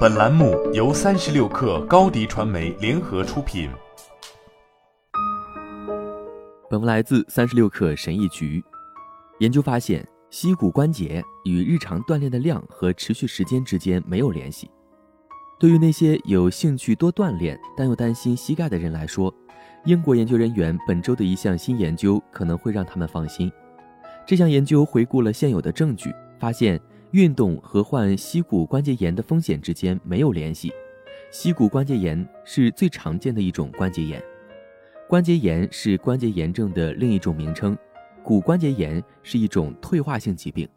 本栏目由三十六氪高低传媒联合出品。本文来自三十六氪神医局。研究发现，膝骨关节与日常锻炼的量和持续时间之间没有联系。对于那些有兴趣多锻炼但又担心膝盖的人来说，英国研究人员本周的一项新研究可能会让他们放心。这项研究回顾了现有的证据，发现。运动和患膝骨关节炎的风险之间没有联系。膝骨关节炎是最常见的一种关节炎。关节炎是关节炎症的另一种名称。骨关节炎是一种退化性疾病，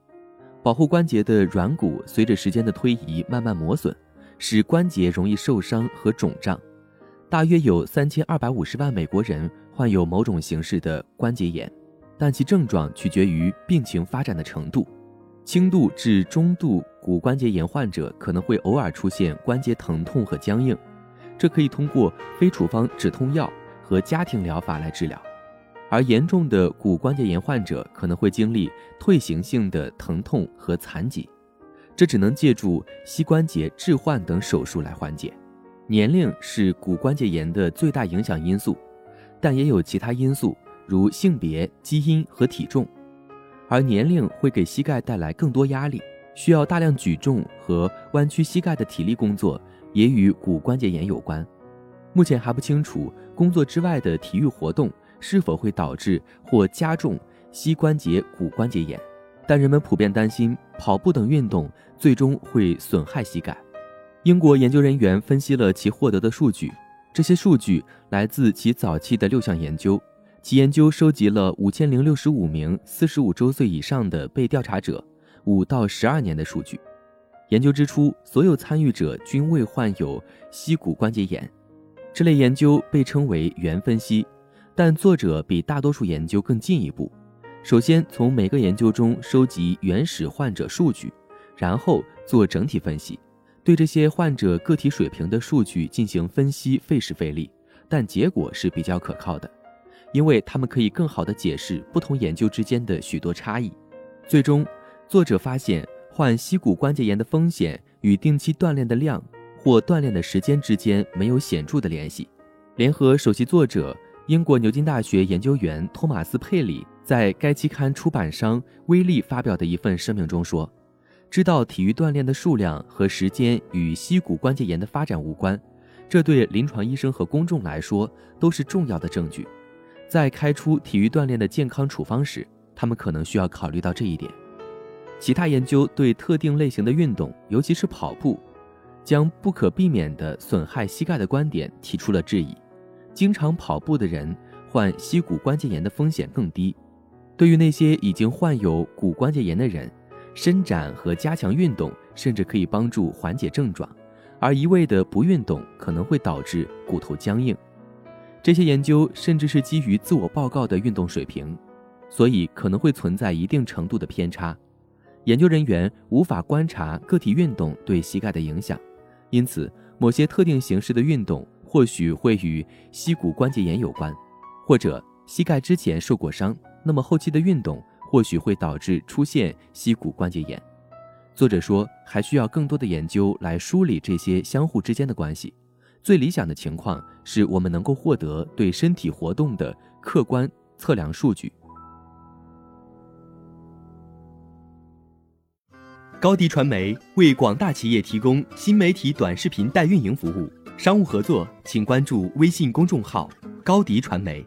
保护关节的软骨随着时间的推移慢慢磨损，使关节容易受伤和肿胀。大约有三千二百五十万美国人患有某种形式的关节炎，但其症状取决于病情发展的程度。轻度至中度骨关节炎患者可能会偶尔出现关节疼痛和僵硬，这可以通过非处方止痛药和家庭疗法来治疗；而严重的骨关节炎患者可能会经历退行性的疼痛和残疾，这只能借助膝关节置换等手术来缓解。年龄是骨关节炎的最大影响因素，但也有其他因素，如性别、基因和体重。而年龄会给膝盖带来更多压力，需要大量举重和弯曲膝盖的体力工作也与骨关节炎有关。目前还不清楚工作之外的体育活动是否会导致或加重膝关节骨关节炎，但人们普遍担心跑步等运动最终会损害膝盖。英国研究人员分析了其获得的数据，这些数据来自其早期的六项研究。其研究收集了五千零六十五名四十五周岁以上的被调查者五到十二年的数据。研究之初，所有参与者均未患有膝骨关节炎。这类研究被称为原分析，但作者比大多数研究更进一步。首先，从每个研究中收集原始患者数据，然后做整体分析，对这些患者个体水平的数据进行分析费时费力，但结果是比较可靠的。因为他们可以更好地解释不同研究之间的许多差异。最终，作者发现患膝骨关节炎的风险与定期锻炼的量或锻炼的时间之间没有显著的联系。联合首席作者、英国牛津大学研究员托马斯·佩里在该期刊出版商威利发表的一份声明中说：“知道体育锻炼的数量和时间与膝骨关节炎的发展无关，这对临床医生和公众来说都是重要的证据。”在开出体育锻炼的健康处方时，他们可能需要考虑到这一点。其他研究对特定类型的运动，尤其是跑步，将不可避免地损害膝盖的观点提出了质疑。经常跑步的人患膝骨关节炎的风险更低。对于那些已经患有骨关节炎的人，伸展和加强运动甚至可以帮助缓解症状，而一味的不运动可能会导致骨头僵硬。这些研究甚至是基于自我报告的运动水平，所以可能会存在一定程度的偏差。研究人员无法观察个体运动对膝盖的影响，因此某些特定形式的运动或许会与膝骨关节炎有关，或者膝盖之前受过伤，那么后期的运动或许会导致出现膝骨关节炎。作者说，还需要更多的研究来梳理这些相互之间的关系。最理想的情况是我们能够获得对身体活动的客观测量数据。高迪传媒为广大企业提供新媒体短视频代运营服务，商务合作请关注微信公众号“高迪传媒”。